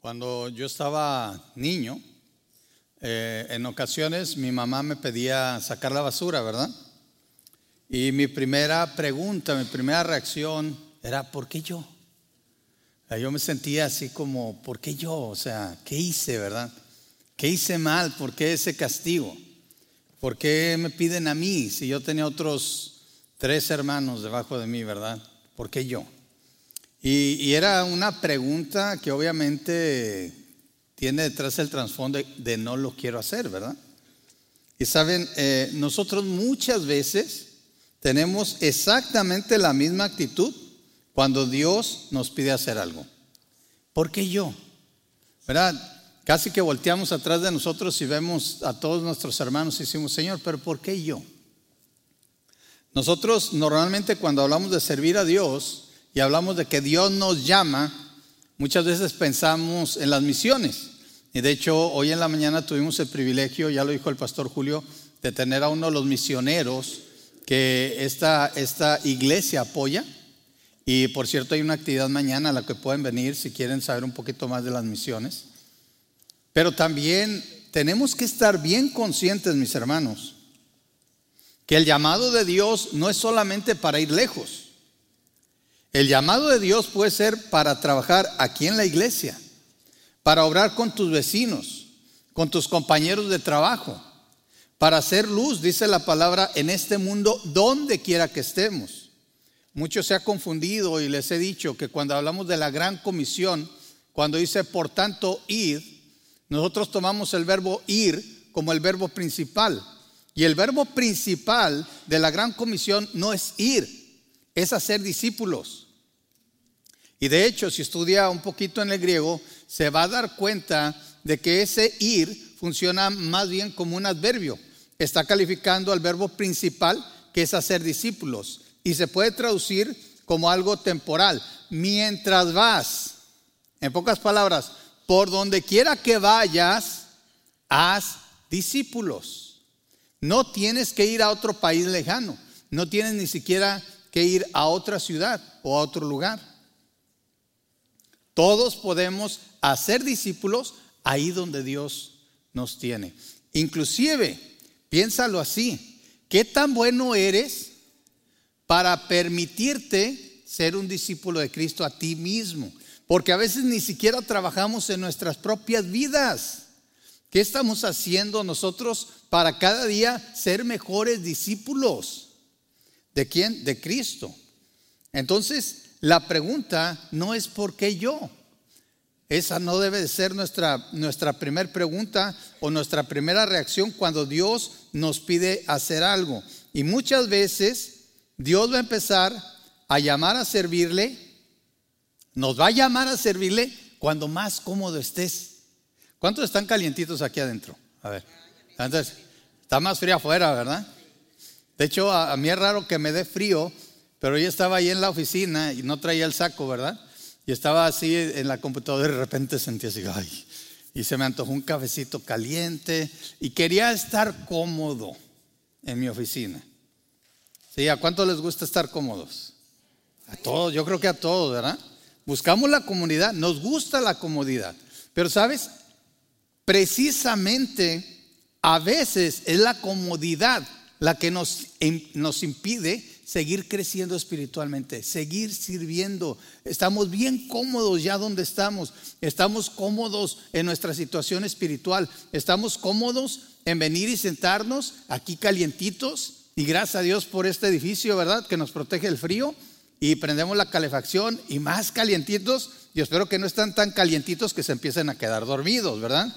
Cuando yo estaba niño, eh, en ocasiones mi mamá me pedía sacar la basura, ¿verdad? Y mi primera pregunta, mi primera reacción era, ¿por qué yo? Yo me sentía así como, ¿por qué yo? O sea, ¿qué hice, verdad? ¿Qué hice mal? ¿Por qué ese castigo? ¿Por qué me piden a mí si yo tenía otros tres hermanos debajo de mí, verdad? ¿Por qué yo? Y, era una pregunta que obviamente tiene detrás el trasfondo de, no lo quiero hacer, ¿verdad? Y saben, eh, nosotros muchas veces tenemos exactamente la misma actitud cuando Dios nos pide hacer algo. ¿Por qué yo? ¿Verdad? Casi que volteamos atrás de nosotros y vemos a todos nuestros hermanos y decimos, Señor, pero ¿por qué yo? Nosotros normalmente cuando hablamos de servir a Dios, y hablamos de que Dios nos llama, muchas veces pensamos en las misiones. Y de hecho, hoy en la mañana tuvimos el privilegio, ya lo dijo el pastor Julio, de tener a uno de los misioneros que esta, esta iglesia apoya. Y por cierto, hay una actividad mañana a la que pueden venir si quieren saber un poquito más de las misiones. Pero también tenemos que estar bien conscientes, mis hermanos, que el llamado de Dios no es solamente para ir lejos. El llamado de Dios puede ser para trabajar aquí en la iglesia, para obrar con tus vecinos, con tus compañeros de trabajo, para hacer luz, dice la palabra, en este mundo donde quiera que estemos. Mucho se ha confundido y les he dicho que cuando hablamos de la gran comisión, cuando dice por tanto ir, nosotros tomamos el verbo ir como el verbo principal. Y el verbo principal de la gran comisión no es ir, es hacer discípulos. Y de hecho, si estudia un poquito en el griego, se va a dar cuenta de que ese ir funciona más bien como un adverbio. Está calificando al verbo principal, que es hacer discípulos. Y se puede traducir como algo temporal. Mientras vas, en pocas palabras, por donde quiera que vayas, haz discípulos. No tienes que ir a otro país lejano. No tienes ni siquiera que ir a otra ciudad o a otro lugar. Todos podemos hacer discípulos ahí donde Dios nos tiene. Inclusive, piénsalo así, ¿qué tan bueno eres para permitirte ser un discípulo de Cristo a ti mismo? Porque a veces ni siquiera trabajamos en nuestras propias vidas. ¿Qué estamos haciendo nosotros para cada día ser mejores discípulos? ¿De quién? De Cristo. Entonces, la pregunta no es ¿por qué yo? Esa no debe de ser nuestra, nuestra primera pregunta o nuestra primera reacción cuando Dios nos pide hacer algo. Y muchas veces Dios va a empezar a llamar a servirle, nos va a llamar a servirle cuando más cómodo estés. ¿Cuántos están calientitos aquí adentro? A ver, entonces, está más frío afuera, ¿verdad? De hecho, a, mí es raro que me dé frío, pero yo estaba ahí en la oficina y no traía el saco, ¿verdad? Y estaba así en la computadora y de repente sentí así, ay, y se me antojó un cafecito caliente y quería estar cómodo en mi oficina. ¿Sí? ¿A cuánto les gusta estar cómodos? A todos, yo creo que a todos, ¿verdad? Buscamos la comodidad, nos gusta la comodidad. Pero sabes, precisamente a veces es la comodidad la que nos, nos impide seguir creciendo espiritualmente, seguir sirviendo. Estamos bien cómodos ya donde estamos. Estamos cómodos en nuestra situación espiritual. Estamos cómodos en venir y sentarnos aquí calientitos. Y gracias a Dios por este edificio, ¿verdad? Que nos protege el frío. Y prendemos la calefacción y más calientitos. Y espero que no están tan calientitos que se empiecen a quedar dormidos, ¿verdad?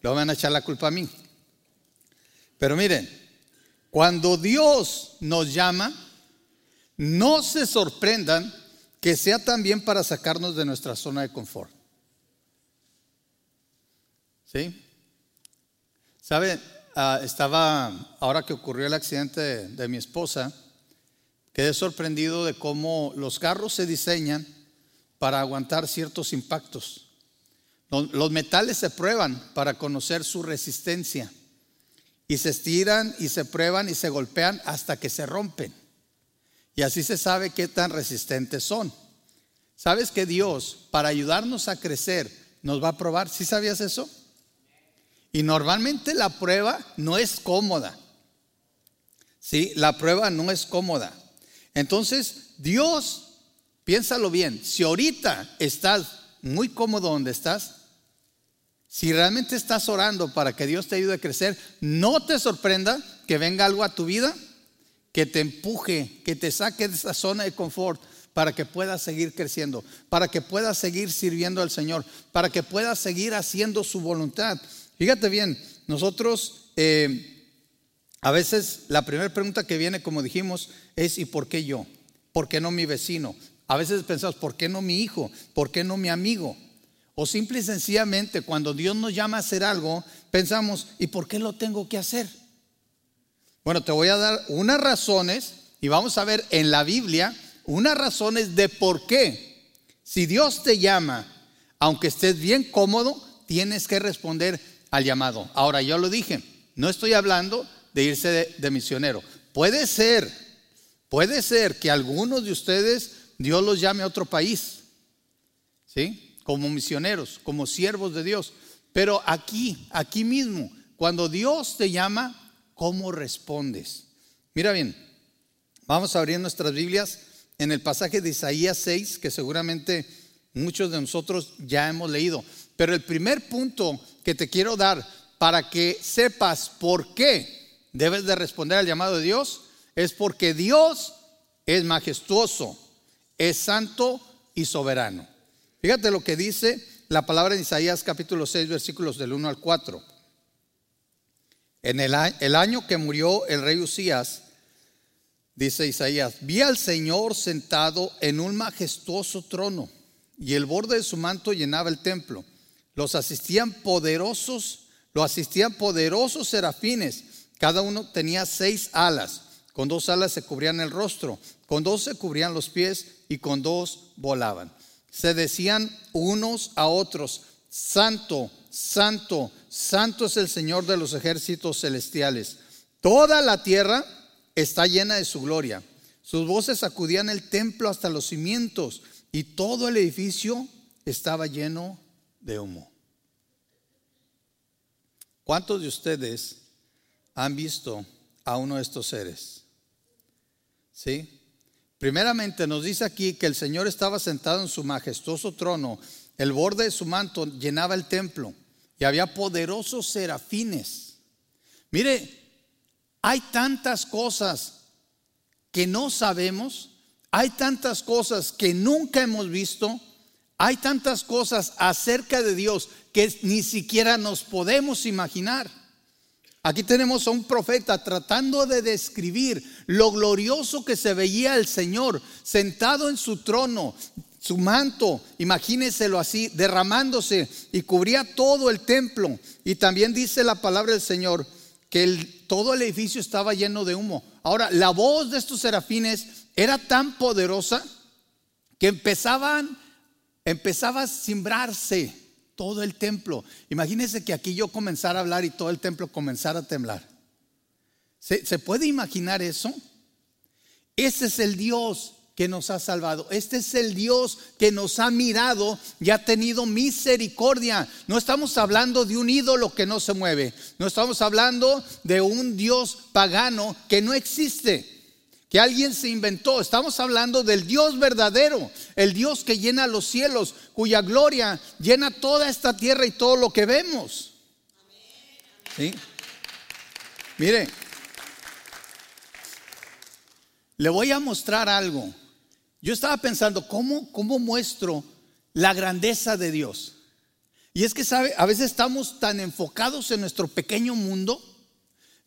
Luego van a echar la culpa a mí. Pero miren, cuando Dios nos llama, no se sorprendan que sea también para sacarnos de nuestra zona de confort. ¿Sí? ¿Sabe? Ah, estaba, ahora que ocurrió el accidente de, mi esposa, quedé sorprendido de cómo los carros se diseñan para aguantar ciertos impactos. Los metales se prueban para conocer su resistencia y se estiran y se prueban y se golpean hasta que se rompen. Y así se sabe qué tan resistentes son. Sabes que Dios, para ayudarnos a crecer nos va a probar. ¿Sí sabías eso? Y normalmente la prueba no es cómoda. ¿Sí? La prueba no es cómoda. Entonces, Dios, piénsalo bien, si ahorita estás muy cómodo donde estás, si realmente estás orando para que Dios te ayude a crecer, no te sorprenda que venga algo a tu vida que te empuje, que te saque de esa zona de confort para que puedas seguir creciendo, para que puedas seguir sirviendo al Señor, para que puedas seguir haciendo su voluntad. Fíjate bien, nosotros eh, a veces la primera pregunta que viene, como dijimos, es ¿y por qué yo? ¿Por qué no mi vecino? A veces pensamos, ¿por qué no mi hijo? ¿Por qué no mi amigo? O simple y sencillamente cuando Dios nos llama a hacer algo, pensamos, ¿y por qué lo tengo que hacer? Bueno, te voy a dar unas razones y vamos a ver en la Biblia unas razones de por qué. Si Dios te llama, aunque estés bien cómodo, tienes que responder al llamado. Ahora, yo lo dije, no estoy hablando de irse de, de misionero. Puede ser, puede ser que algunos de ustedes Dios los llame a otro país, ¿sí? Como misioneros, como siervos de Dios. Pero aquí, aquí mismo, cuando Dios te llama, ¿cómo respondes? Mira bien, vamos a abrir nuestras Biblias en el pasaje de Isaías 6, que seguramente muchos de nosotros ya hemos leído. Pero el primer punto que te quiero dar para que sepas por qué debes de responder al llamado de Dios es porque Dios es majestuoso, es santo y soberano. Fíjate lo que dice la palabra de Isaías capítulo 6 versículos del 1 al 4. En el, año que murió el rey Usías, dice Isaías, vi al Señor sentado en un majestuoso trono y el borde de su manto llenaba el templo. Los asistían poderosos, lo asistían poderosos serafines. Cada uno tenía seis alas. Con dos alas se cubrían el rostro, con dos se cubrían los pies y con dos volaban. Se decían unos a otros, Santo, Santo, Santo es el Señor de los ejércitos celestiales. Toda la tierra está llena de su gloria. Sus voces sacudían el templo hasta los cimientos y todo el edificio estaba lleno de humo. ¿Cuántos de ustedes han visto a uno de estos seres? ¿Sí? Primeramente nos dice aquí que el Señor estaba sentado en su majestuoso trono, el borde de su manto llenaba el templo y había poderosos serafines. Mire, hay tantas cosas que no sabemos, hay tantas cosas que nunca hemos visto, hay tantas cosas acerca de Dios que ni siquiera nos podemos imaginar. Aquí tenemos a un profeta tratando de describir lo glorioso que se veía el Señor sentado en su trono, su manto, imagínenselo así, derramándose y cubría todo el templo. Y también dice la palabra del Señor que todo el edificio estaba lleno de humo. Ahora, la voz de estos serafines era tan poderosa que empezaban, empezaba a simbrarse todo el templo. Imagínense que aquí yo comenzara a hablar y todo el templo comenzara a temblar. ¿Se, ¿Se, puede imaginar eso? Ese es el Dios que nos ha salvado. Este es el Dios que nos ha mirado y ha tenido misericordia. No estamos hablando de un ídolo que no se mueve. No estamos hablando de un Dios pagano que no existe que alguien se inventó. Estamos hablando del Dios verdadero, el Dios que llena los cielos, cuya gloria llena toda esta tierra y todo lo que vemos. ¿Sí? Mire, le voy a mostrar algo. Yo estaba pensando, ¿cómo, cómo muestro la grandeza de Dios? Y es que, ¿sabe? A veces estamos tan enfocados en nuestro pequeño mundo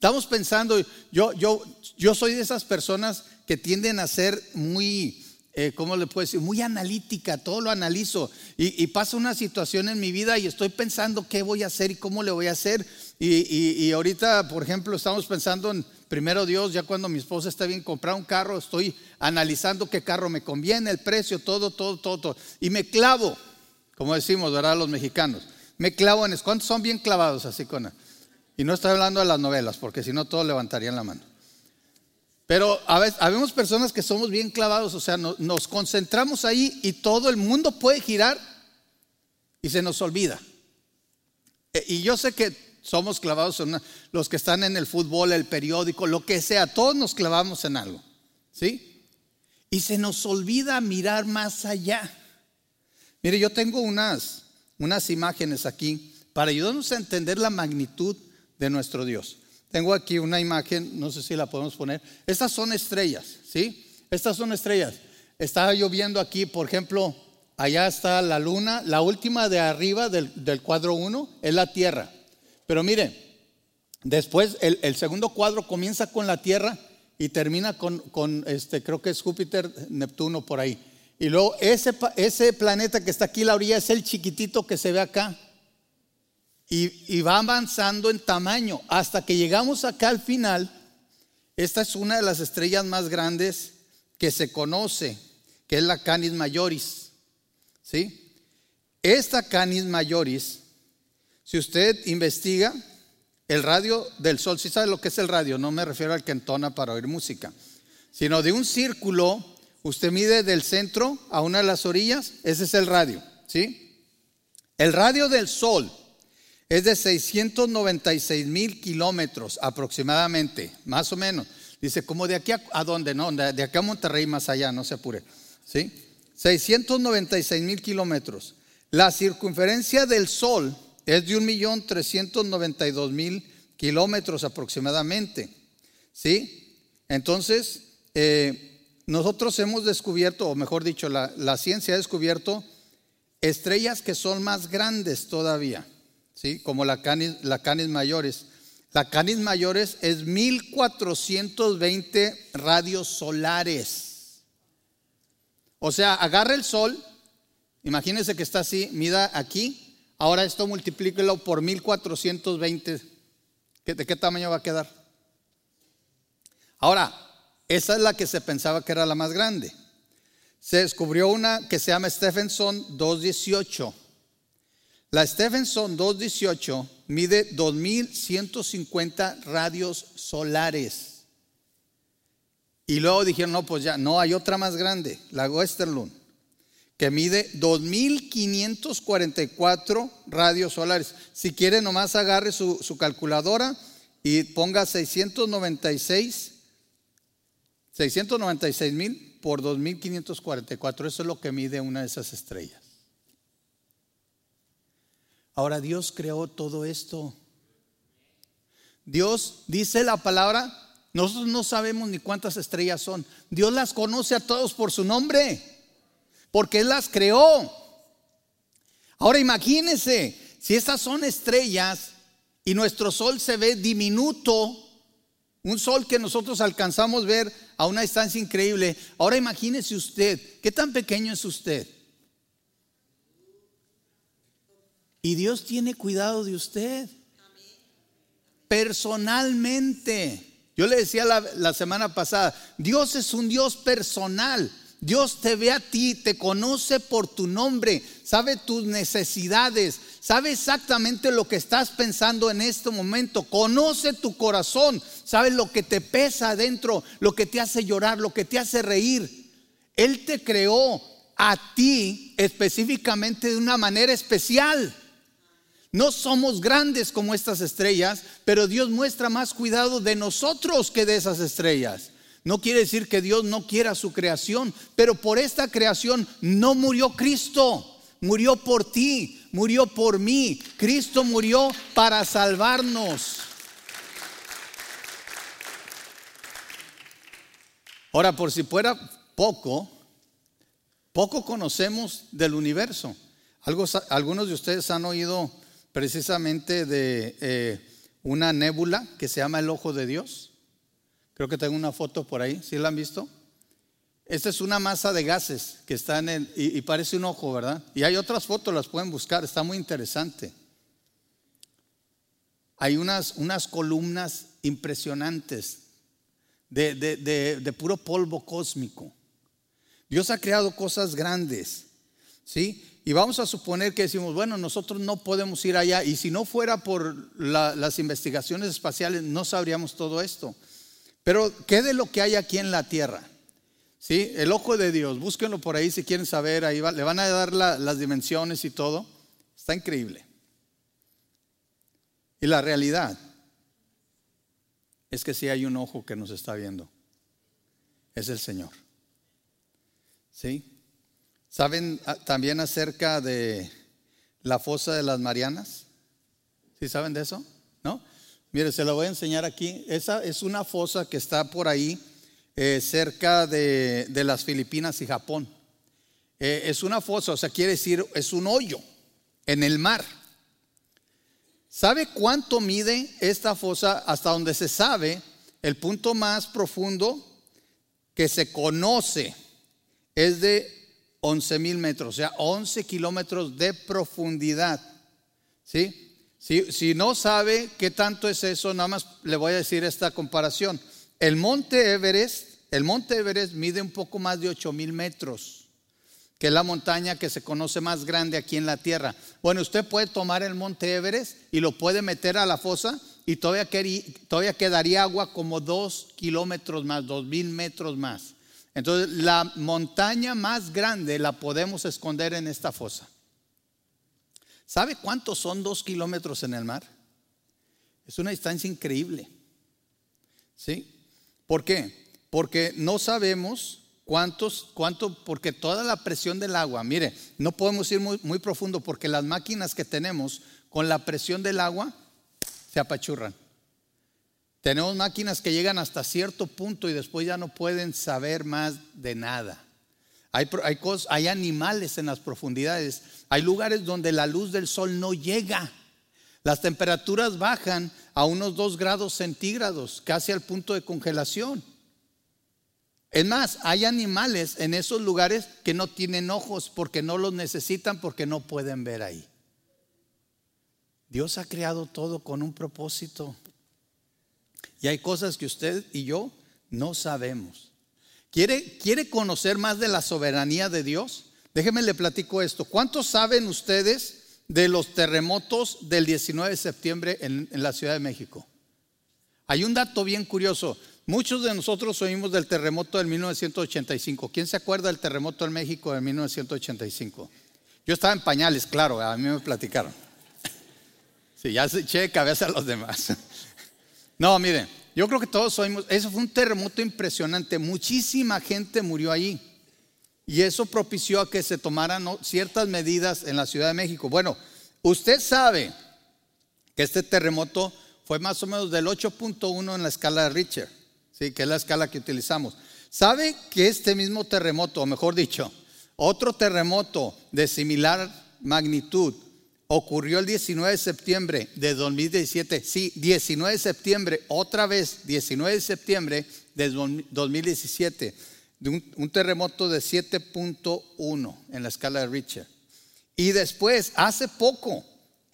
Estamos pensando, yo, yo, yo soy de esas personas que tienden a ser muy, eh, ¿cómo le puedo decir? Muy analítica, todo lo analizo. Y, pasa una situación en mi vida y estoy pensando qué voy a hacer y cómo le voy a hacer. Y, ahorita, por ejemplo, estamos pensando en, primero Dios, ya cuando mi esposa está bien comprar un carro, estoy analizando qué carro me conviene, el precio, todo, todo, todo, todo. Y me clavo, como decimos, ¿verdad? Los mexicanos. Me clavo en eso. ¿Cuántos son bien clavados así con y no estoy hablando de las novelas, porque si no todos levantarían la mano. Pero a veces, habemos personas que somos bien clavados, o sea, nos concentramos ahí y todo el mundo puede girar y se nos olvida. E, y yo sé que somos clavados en los que están en el fútbol, el periódico, lo que sea, todos nos clavamos en algo, ¿sí? Y se nos olvida mirar más allá. Mire, yo tengo unas, unas imágenes aquí para ayudarnos a entender la magnitud de nuestro Dios. Tengo aquí una imagen, no sé si la podemos poner. Estas son estrellas, ¿sí? Estas son estrellas. Estaba lloviendo aquí, por ejemplo, allá está la luna, la última de arriba del, cuadro 1 es la Tierra. Pero mire, después el, segundo cuadro comienza con la Tierra y termina con, este, creo que es Júpiter, Neptuno por ahí. Y luego ese, ese planeta que está aquí la orilla es el chiquitito que se ve acá. Y, va avanzando en tamaño hasta que llegamos acá al final. Esta es una de las estrellas más grandes que se conoce, que es la Canis Majoris. ¿Sí? Esta Canis Majoris, si usted investiga el radio del Sol, si sabe lo que es el radio, no me refiero al que entona para oír música, sino de un círculo, usted mide del centro a una de las orillas, ese es el radio. ¿Sí? El radio del Sol es de 696 mil kilómetros aproximadamente, más o menos. Dice, como de aquí a, dónde, no, de aquí a Monterrey más allá, no se apure. ¿Sí? 696 mil kilómetros. La circunferencia del Sol es de 1.392.000 kilómetros aproximadamente. ¿Sí? Entonces, eh, nosotros hemos descubierto, o mejor dicho, la, la ciencia ha descubierto estrellas que son más grandes todavía. ¿Sí? como la canis, la canis mayores. La canis mayores es 1420 radios solares. O sea, agarra el sol, imagínense que está así, mida aquí, ahora esto multiplíquelo por 1420. ¿De qué tamaño va a quedar? Ahora, esa es la que se pensaba que era la más grande. Se descubrió una que se llama Stephenson 218 la Stephenson 218 mide 2150 radios solares. Y luego dijeron, no, pues ya, no, hay otra más grande, la Westerlund, que mide 2544 radios solares. Si quiere, nomás agarre su, su calculadora y ponga 696, 696 mil por 2544. Eso es lo que mide una de esas estrellas. Ahora Dios creó todo esto. Dios dice la palabra, nosotros no sabemos ni cuántas estrellas son. Dios las conoce a todos por su nombre, porque Él las creó. Ahora imagínense, si estas son estrellas y nuestro sol se ve diminuto, un sol que nosotros alcanzamos ver a una distancia increíble. Ahora imagínese usted, ¿qué tan pequeño es usted? Y Dios tiene cuidado de usted. Personalmente. Yo le decía la, semana pasada, Dios es un Dios personal. Dios te ve a ti, te conoce por tu nombre, sabe tus necesidades, sabe exactamente lo que estás pensando en este momento, conoce tu corazón, sabe lo que te pesa adentro, lo que te hace llorar, lo que te hace reír. Él te creó a ti específicamente de una manera especial. No somos grandes como estas estrellas, pero Dios muestra más cuidado de nosotros que de esas estrellas. No quiere decir que Dios no quiera su creación, pero por esta creación no murió Cristo. Murió por ti, murió por mí. Cristo murió para salvarnos. Ahora, por si fuera poco, poco conocemos del universo. algunos de ustedes han oído precisamente de eh, una nébula que se llama el ojo de Dios. Creo que tengo una foto por ahí, ¿sí la han visto? Esta es una masa de gases que está en el, y, parece un ojo, ¿verdad? Y hay otras fotos, las pueden buscar, está muy interesante. Hay unas, unas columnas impresionantes de, de puro polvo cósmico. Dios ha creado cosas grandes, ¿sí? Y vamos a suponer que decimos, bueno, nosotros no podemos ir allá. Y si no fuera por las investigaciones espaciales, no sabríamos todo esto. Pero, ¿qué de lo que hay aquí en la Tierra? ¿Sí? El ojo de Dios, búsquenlo por ahí si quieren saber, ahí le van a dar las dimensiones y todo. Está increíble. Y la realidad es que si hay un ojo que nos está viendo, es el Señor. ¿Sí? ¿Saben ah, también acerca de la fosa de las Marianas? ¿Sí saben de eso? ¿No? Mire, se lo voy a enseñar aquí. Esa es una fosa que está por ahí eh, cerca de, las Filipinas y Japón. Eh, es una fosa, o sea, quiere decir, es un hoyo en el mar. ¿Sabe cuánto mide esta fosa hasta donde se sabe? El punto más profundo que se conoce es de 11 mil metros, o sea, 11 kilómetros de profundidad. ¿Sí? Si, no sabe qué tanto es eso, nada más le voy a decir esta comparación. El monte Everest, el monte Everest mide un poco más de 8 mil metros, que es la montaña que se conoce más grande aquí en la Tierra. Bueno, usted puede tomar el monte Everest y lo puede meter a la fosa y todavía, quedaría agua como dos kilómetros más, dos mil metros más. Entonces, la montaña más grande la podemos esconder en esta fosa. ¿Sabe cuántos son dos kilómetros en el mar? Es una distancia increíble. ¿Sí? ¿Por qué? Porque no sabemos cuántos, cuánto, porque toda la presión del agua, mire, no podemos ir muy, muy profundo porque las máquinas que tenemos con la presión del agua se apachurran. Tenemos máquinas que llegan hasta cierto punto y después ya no pueden saber más de nada. Hay, hay, animales en las profundidades. Hay lugares donde la luz del sol no llega. Las temperaturas bajan a unos 2 grados centígrados, casi al punto de congelación. Es más, hay animales en esos lugares que no tienen ojos porque no los necesitan, porque no pueden ver ahí. Dios ha creado todo con un propósito. Y hay cosas que usted y yo no sabemos. ¿Quiere, ¿Quiere conocer más de la soberanía de Dios? Déjeme le platico esto. ¿Cuántos saben ustedes de los terremotos del 19 de septiembre en, en la Ciudad de México? Hay un dato bien curioso. Muchos de nosotros oímos del terremoto del 1985. ¿Quién se acuerda del terremoto en México de 1985? Yo estaba en pañales, claro, a mí me platicaron. Sí, ya se eché cabeza a los demás. No, miren, yo creo que todos oímos, eso fue un terremoto impresionante, muchísima gente murió ahí. Y eso propició a que se tomaran ciertas medidas en la Ciudad de México. Bueno, usted sabe que este terremoto fue más o menos del 8.1 en la escala de Richter, ¿sí? que es la escala que utilizamos. ¿Sabe que este mismo terremoto, o mejor dicho, otro terremoto de similar magnitud ocurrió el 19 de septiembre de 2017. Sí, 19 de septiembre, otra vez, 19 de septiembre de 2017, de un, terremoto de 7.1 en la escala de Richter. Y después, hace poco,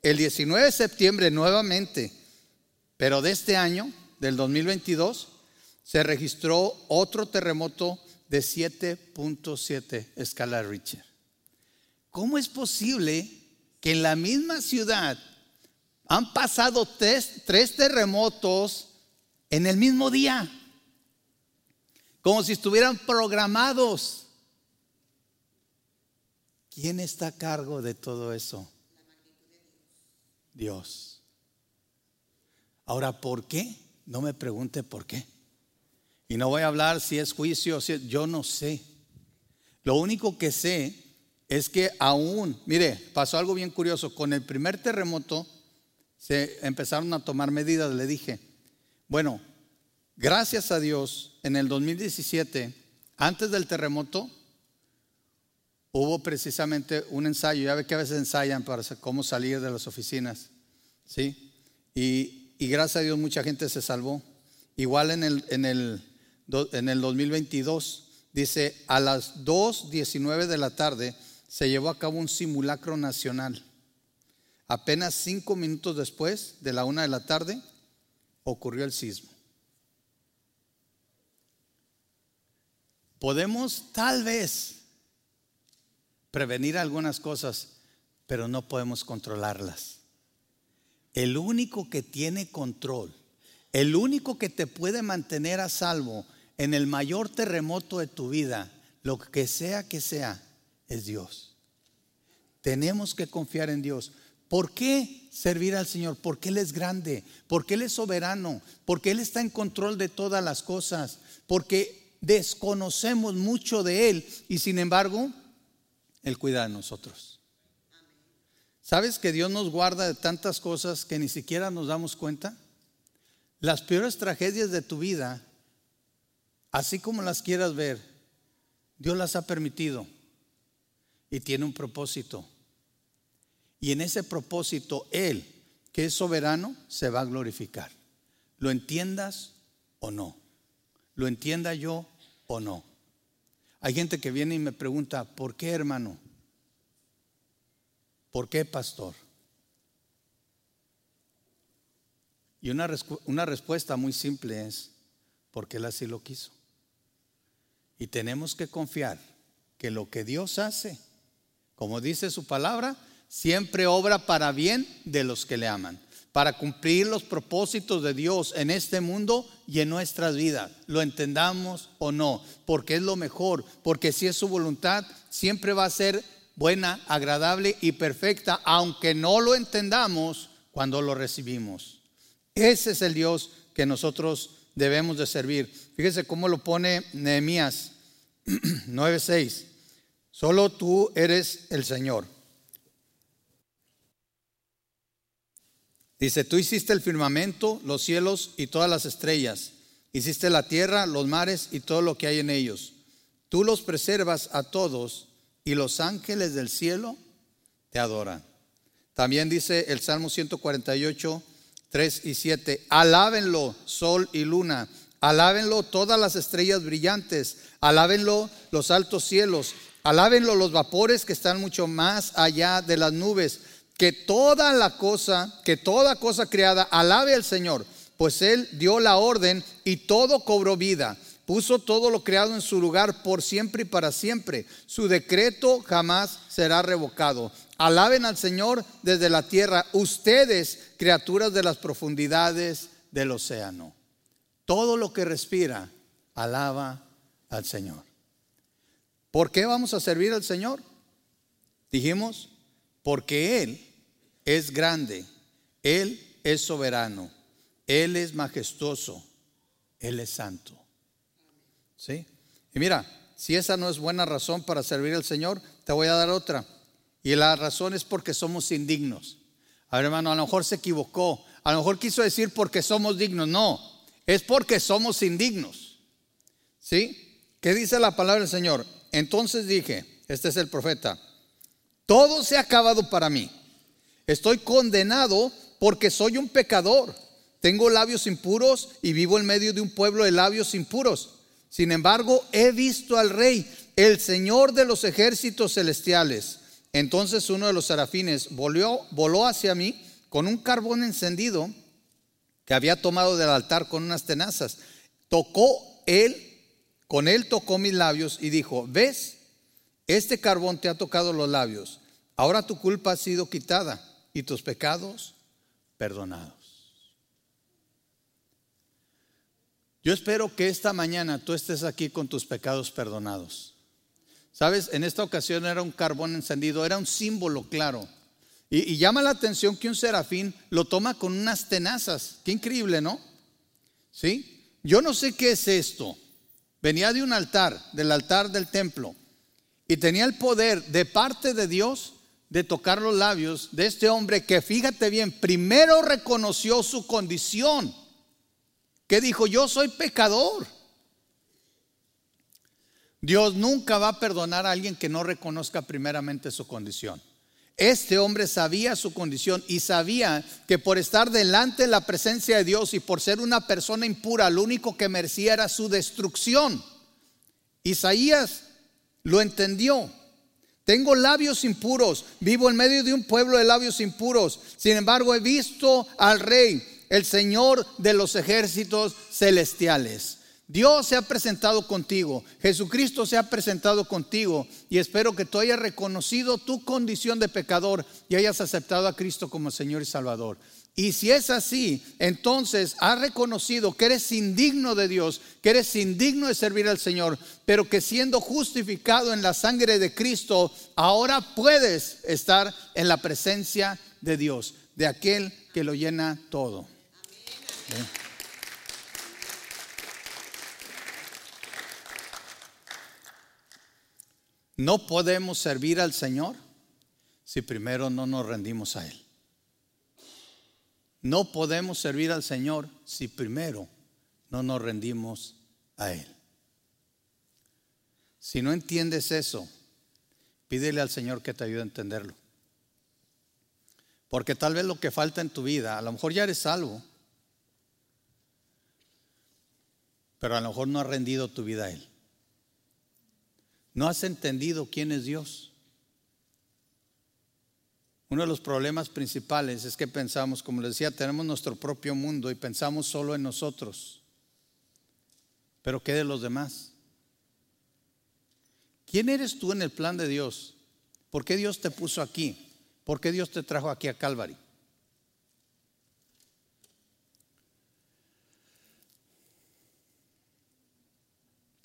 el 19 de septiembre nuevamente, pero de este año, del 2022, se registró otro terremoto de 7.7 escala de Richter. ¿Cómo es posible que en la misma ciudad han pasado tres, terremotos en el mismo día, como si estuvieran programados. ¿Quién está a cargo de todo eso? Dios. Ahora, ¿por qué? No me pregunte por qué. Y no voy a hablar si es juicio, si yo no sé. Lo único que sé es que aún, mire, pasó algo bien curioso, con el primer terremoto se empezaron a tomar medidas, le dije, bueno, gracias a Dios, en el 2017, antes del terremoto, hubo precisamente un ensayo, ya ve que a veces ensayan para cómo salir de las oficinas, ¿sí? Y, y gracias a Dios mucha gente se salvó. Igual en el, en el, en el 2022, dice, a las 2.19 de la tarde, se llevó a cabo un simulacro nacional. Apenas cinco minutos después de la una de la tarde ocurrió el sismo. Podemos tal vez prevenir algunas cosas, pero no podemos controlarlas. El único que tiene control, el único que te puede mantener a salvo en el mayor terremoto de tu vida, lo que sea que sea, es Dios. tenemos que confiar en Dios. ¿Por qué servir al Señor? Porque Él es grande, porque Él es soberano, porque Él está en control de todas las cosas, porque desconocemos mucho de Él y sin embargo, Él cuida de nosotros. ¿Sabes que Dios nos guarda de tantas cosas que ni siquiera nos damos cuenta? Las peores tragedias de tu vida, así como las quieras ver, Dios las ha permitido y tiene un propósito. Y en ese propósito Él, que es soberano, se va a glorificar. Lo entiendas o no. Lo entienda yo o no. Hay gente que viene y me pregunta, ¿por qué hermano? ¿Por qué pastor? Y una, una respuesta muy simple es, porque Él así lo quiso. Y tenemos que confiar que lo que Dios hace, como dice su palabra, siempre obra para bien de los que le aman, para cumplir los propósitos de Dios en este mundo y en nuestras vidas, lo entendamos o no, porque es lo mejor, porque si es su voluntad, siempre va a ser buena, agradable y perfecta, aunque no lo entendamos cuando lo recibimos. Ese es el Dios que nosotros debemos de servir. Fíjese cómo lo pone Nehemías 9:6. Solo tú eres el Señor. Dice, tú hiciste el firmamento, los cielos y todas las estrellas. Hiciste la tierra, los mares y todo lo que hay en ellos. Tú los preservas a todos y los ángeles del cielo te adoran. También dice el Salmo 148, 3 y 7, alábenlo sol y luna, alábenlo todas las estrellas brillantes, alábenlo los altos cielos, alábenlo los vapores que están mucho más allá de las nubes que toda la cosa, que toda cosa creada alabe al Señor, pues Él dio la orden y todo cobró vida. Puso todo lo creado en su lugar por siempre y para siempre. Su decreto jamás será revocado. Alaben al Señor desde la tierra, ustedes, criaturas de las profundidades del océano. Todo lo que respira, alaba al Señor. ¿Por qué vamos a servir al Señor? Dijimos, porque Él es grande, Él es soberano, Él es majestuoso, Él es santo. ¿Sí? Y mira, si esa no es buena razón para servir al Señor, te voy a dar otra. Y la razón es porque somos indignos. A ver, hermano, a lo mejor se equivocó. A lo mejor quiso decir porque somos dignos. No, es porque somos indignos. ¿Sí? ¿Qué dice la palabra del Señor? Entonces dije, este es el profeta, todo se ha acabado para mí. Estoy condenado porque soy un pecador. Tengo labios impuros y vivo en medio de un pueblo de labios impuros. Sin embargo, he visto al rey, el Señor de los ejércitos celestiales. Entonces uno de los serafines voló, voló hacia mí con un carbón encendido que había tomado del altar con unas tenazas. Tocó él, con él tocó mis labios y dijo, ¿ves? Este carbón te ha tocado los labios. Ahora tu culpa ha sido quitada y tus pecados perdonados. Yo espero que esta mañana tú estés aquí con tus pecados perdonados. Sabes, en esta ocasión era un carbón encendido, era un símbolo claro. Y, y, llama la atención que un serafín lo toma con unas tenazas. Qué increíble, ¿no? ¿Sí? Yo no sé qué es esto. Venía de un altar, del altar del templo, y tenía el poder de parte de Dios de tocar los labios de este hombre que, fíjate bien, primero reconoció su condición, que dijo, yo soy pecador. Dios nunca va a perdonar a alguien que no reconozca primeramente su condición. Este hombre sabía su condición y sabía que por estar delante de la presencia de Dios y por ser una persona impura, lo único que merecía era su destrucción. Isaías lo entendió. Tengo labios impuros, vivo en medio de un pueblo de labios impuros. Sin embargo, he visto al rey, el Señor de los ejércitos celestiales. Dios se ha presentado contigo, Jesucristo se ha presentado contigo y espero que tú hayas reconocido tu condición de pecador y hayas aceptado a Cristo como Señor y Salvador. Y si es así, entonces has reconocido que eres indigno de Dios, que eres indigno de servir al Señor, pero que siendo justificado en la sangre de Cristo, ahora puedes estar en la presencia de Dios, de aquel que lo llena todo. No podemos servir al Señor si primero no nos rendimos a Él. No podemos servir al Señor si primero no nos rendimos a Él. Si no entiendes eso, pídele al Señor que te ayude a entenderlo. Porque tal vez lo que falta en tu vida, a lo mejor ya eres salvo, pero a lo mejor no has rendido tu vida a Él. No has entendido quién es Dios. Uno de los problemas principales es que pensamos, como les decía, tenemos nuestro propio mundo y pensamos solo en nosotros. Pero ¿qué de los demás? ¿Quién eres tú en el plan de Dios? ¿Por qué Dios te puso aquí? ¿Por qué Dios te trajo aquí a Calvary?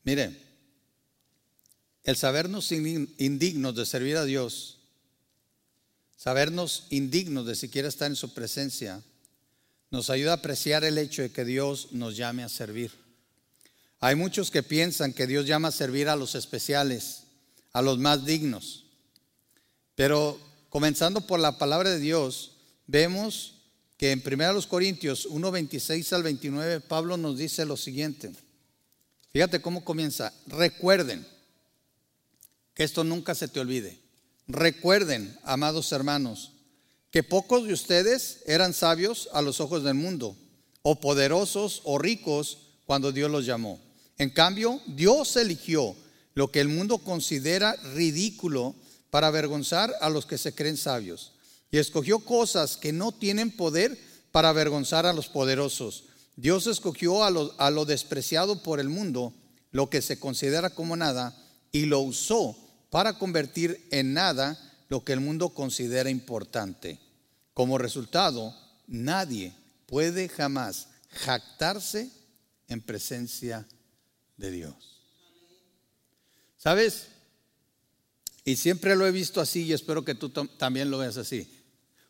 Miren, el sabernos indignos de servir a Dios, sabernos indignos de siquiera estar en su presencia, nos ayuda a apreciar el hecho de que Dios nos llame a servir. Hay muchos que piensan que Dios llama a servir a los especiales, a los más dignos. Pero comenzando por la palabra de Dios, vemos que en 1 Corintios 1, 26 al 29, Pablo nos dice lo siguiente. Fíjate cómo comienza. Recuerden que esto nunca se te olvide. Recuerden, amados hermanos, que pocos de ustedes eran sabios a los ojos del mundo, o poderosos o ricos cuando Dios los llamó. En cambio, Dios eligió lo que el mundo considera ridículo para avergonzar a los que se creen sabios. Y escogió cosas que no tienen poder para avergonzar a los poderosos. Dios escogió a lo, a lo despreciado por el mundo, lo que se considera como nada, y lo usó para convertir en nada lo que el mundo considera importante. Como resultado, nadie puede jamás jactarse en presencia de Dios. ¿Sabes? Y siempre lo he visto así y espero que tú también lo veas así.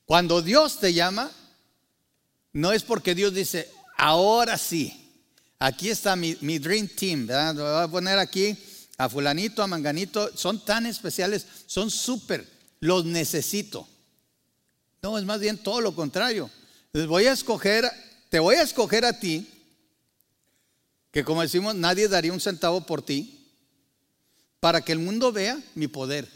Cuando Dios te llama, no es porque Dios dice, ahora sí, aquí está mi, Dream Team, ¿verdad? Lo voy a poner aquí a fulanito, a manganito, son tan especiales, son súper, los necesito. No, es más bien todo lo contrario. Les voy a escoger, te voy a escoger a ti, que como decimos, nadie daría un centavo por ti, para que el mundo vea mi poder,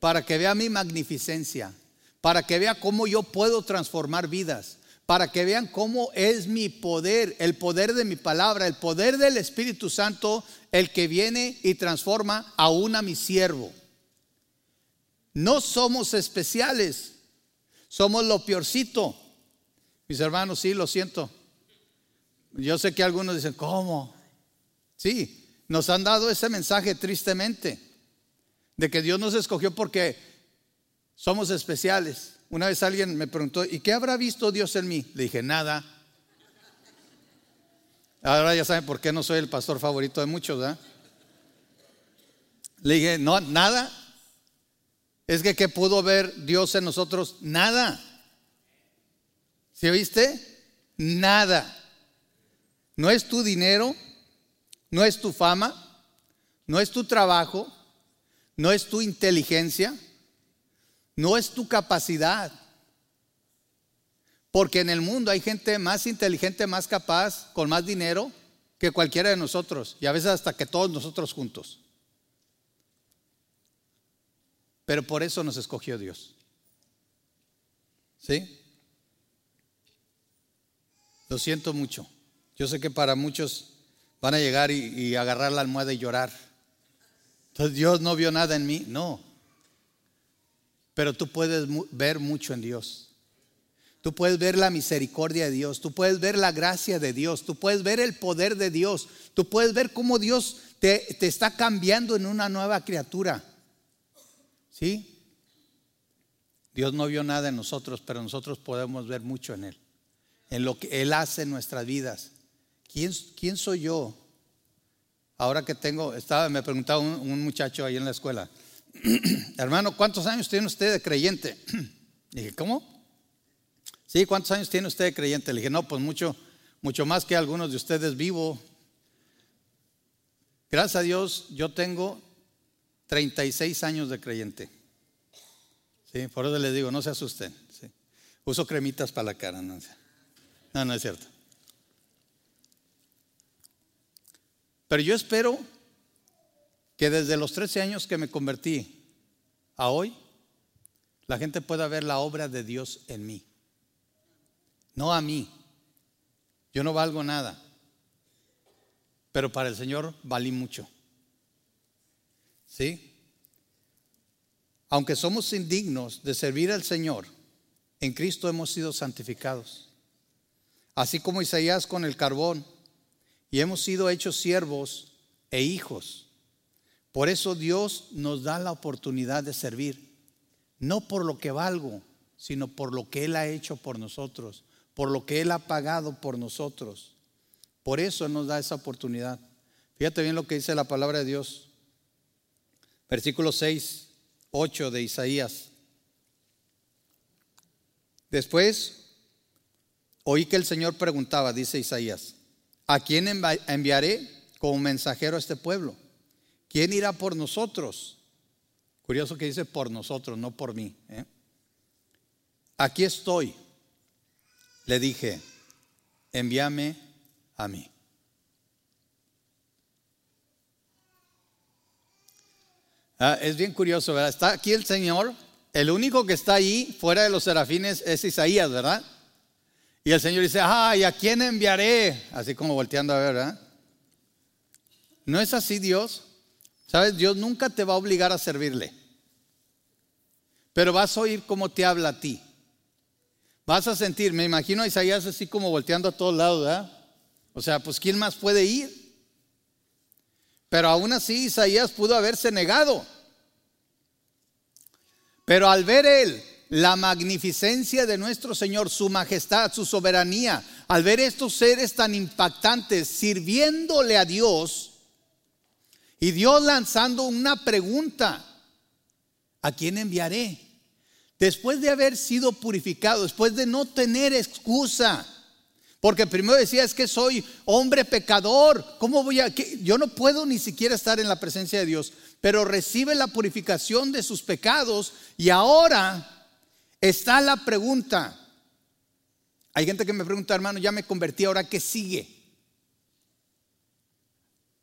para que vea mi magnificencia, para que vea cómo yo puedo transformar vidas, para que vean cómo es mi poder, el poder de mi palabra, el poder del Espíritu Santo, el que viene y transforma aún a mi siervo. No somos especiales, somos lo peorcito. Mis hermanos, sí, lo siento. Yo sé que algunos dicen, ¿cómo? Sí, nos han dado ese mensaje tristemente, de que Dios nos escogió porque somos especiales. Una vez alguien me preguntó, ¿y qué habrá visto Dios en mí? Le dije, nada. Ahora ya saben por qué no soy el pastor favorito de muchos, ¿verdad? Le dije, no, nada. Es que ¿qué pudo ver Dios en nosotros? Nada. ¿Sí viste? Nada. No es tu dinero, no es tu fama, no es tu trabajo, no es tu inteligencia, no es tu capacidad. Porque en el mundo hay gente más inteligente, más capaz, con más dinero que cualquiera de nosotros. Y a veces hasta que todos nosotros juntos. Pero por eso nos escogió Dios. ¿Sí? Lo siento mucho. Yo sé que para muchos van a llegar y, y, agarrar la almohada y llorar. Entonces Dios no vio nada en mí. No, pero tú puedes ver mucho en Dios. Tú puedes ver la misericordia de Dios, tú puedes ver la gracia de Dios, tú puedes ver el poder de Dios, tú puedes ver cómo Dios te, te está cambiando en una nueva criatura. ¿Sí? Dios no vio nada en nosotros, pero nosotros podemos ver mucho en Él, en lo que Él hace en nuestras vidas. ¿Quién, quién soy yo? Ahora que tengo, estaba, me preguntaba un, un muchacho ahí en la escuela, hermano, ¿cuántos años tiene usted de creyente? Dije, ¿cómo? Sí, ¿cuántos años tiene usted de creyente? Le dije, no, pues mucho, mucho más que algunos de ustedes vivo. Gracias a Dios, yo tengo 36 años de creyente. Sí, por eso le digo, no se asusten. Uso cremitas para la cara, no, no, no es cierto. Pero yo espero que desde los 13 años que me convertí a hoy, la gente pueda ver la obra de Dios en mí no a mí. Yo no valgo nada, pero para el Señor valí mucho. ¿Sí? Aunque somos indignos de servir al Señor, en Cristo hemos sido santificados. Así como Isaías con el carbón, y hemos sido hechos siervos e hijos. Por eso Dios nos da la oportunidad de servir, no por lo que valgo, sino por lo que Él ha hecho por nosotros por lo que Él ha pagado por nosotros. Por eso nos da esa oportunidad. Fíjate bien lo que dice la palabra de Dios. Versículo 6, 8 de Isaías. Después oí que el Señor preguntaba, dice Isaías, ¿a quién enviaré como mensajero a este pueblo? ¿Quién irá por nosotros? Curioso que dice por nosotros, no por mí. ¿eh? Aquí estoy le dije, envíame a mí. Ah, es bien curioso, ¿verdad? Está aquí el Señor, el único que está ahí fuera de los serafines es Isaías, ¿verdad? Y el Señor dice, ay, ¿a quién enviaré? Así como volteando a ver, ¿verdad? ¿No es así Dios? ¿Sabes? Dios nunca te va a obligar a servirle. Pero vas a oír cómo te habla a ti. Vas a sentir, me imagino a Isaías así como volteando a todos lados, ¿verdad? O sea, pues ¿quién más puede ir? Pero aún así Isaías pudo haberse negado. Pero al ver él la magnificencia de nuestro Señor, su majestad, su soberanía, al ver estos seres tan impactantes sirviéndole a Dios y Dios lanzando una pregunta, ¿a quién enviaré? después de haber sido purificado, después de no tener excusa, porque primero decía, es que soy hombre pecador, ¿cómo voy a...? Yo no puedo ni siquiera estar en la presencia de Dios, pero recibe la purificación de sus pecados y ahora está la pregunta. Hay gente que me pregunta, hermano, ya me convertí, ahora qué sigue.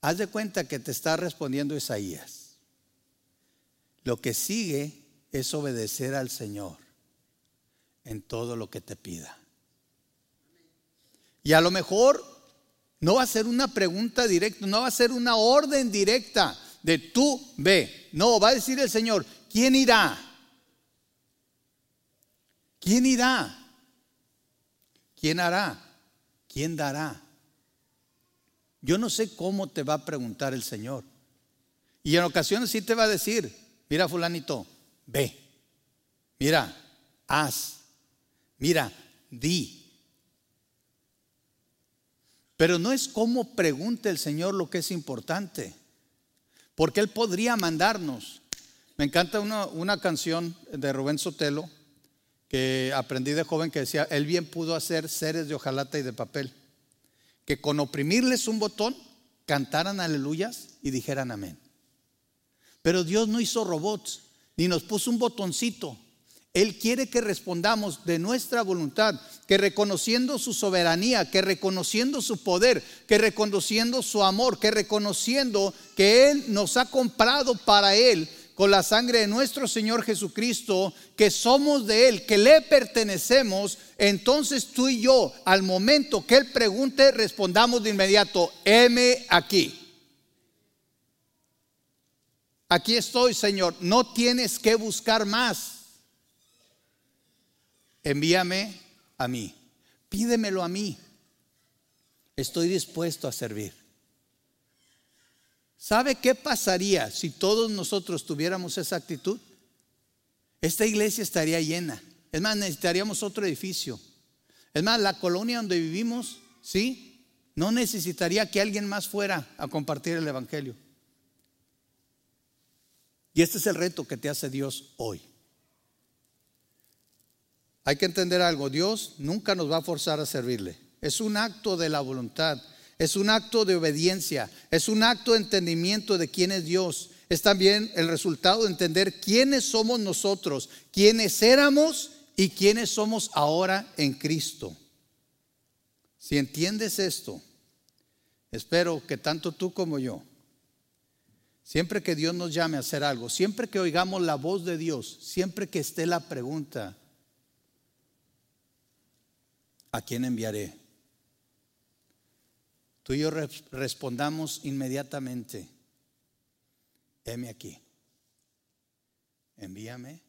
Haz de cuenta que te está respondiendo Isaías. Lo que sigue es obedecer al Señor en todo lo que te pida. Y a lo mejor no va a ser una pregunta directa, no va a ser una orden directa de tú ve. No, va a decir el Señor, ¿quién irá? ¿Quién irá? ¿Quién hará? ¿Quién dará? Yo no sé cómo te va a preguntar el Señor. Y en ocasiones sí te va a decir, mira fulanito, ve, mira, haz, mira, di. Pero no es como pregunte el Señor lo que es importante, porque Él podría mandarnos. Me encanta una, una canción de Rubén Sotelo que aprendí de joven que decía, Él bien pudo hacer seres de hojalata y de papel, que con oprimirles un botón cantaran aleluyas y dijeran amén. Pero Dios no hizo robots, ni nos puso un botoncito. Él quiere que respondamos de nuestra voluntad, que reconociendo su soberanía, que reconociendo su poder, que reconociendo su amor, que reconociendo que Él nos ha comprado para Él con la sangre de nuestro Señor Jesucristo, que somos de Él, que le pertenecemos, entonces tú y yo, al momento que Él pregunte, respondamos de inmediato, heme aquí. Aquí estoy, Señor. No tienes que buscar más. Envíame a mí. Pídemelo a mí. Estoy dispuesto a servir. ¿Sabe qué pasaría si todos nosotros tuviéramos esa actitud? Esta iglesia estaría llena. Es más, necesitaríamos otro edificio. Es más, la colonia donde vivimos, ¿sí? No necesitaría que alguien más fuera a compartir el Evangelio. Y este es el reto que te hace Dios hoy. Hay que entender algo, Dios nunca nos va a forzar a servirle. Es un acto de la voluntad, es un acto de obediencia, es un acto de entendimiento de quién es Dios. Es también el resultado de entender quiénes somos nosotros, quiénes éramos y quiénes somos ahora en Cristo. Si entiendes esto, espero que tanto tú como yo, siempre que Dios nos llame a hacer algo, siempre que oigamos la voz de Dios, siempre que esté la pregunta, ¿a quién enviaré? Tú y yo respondamos inmediatamente, heme aquí, envíame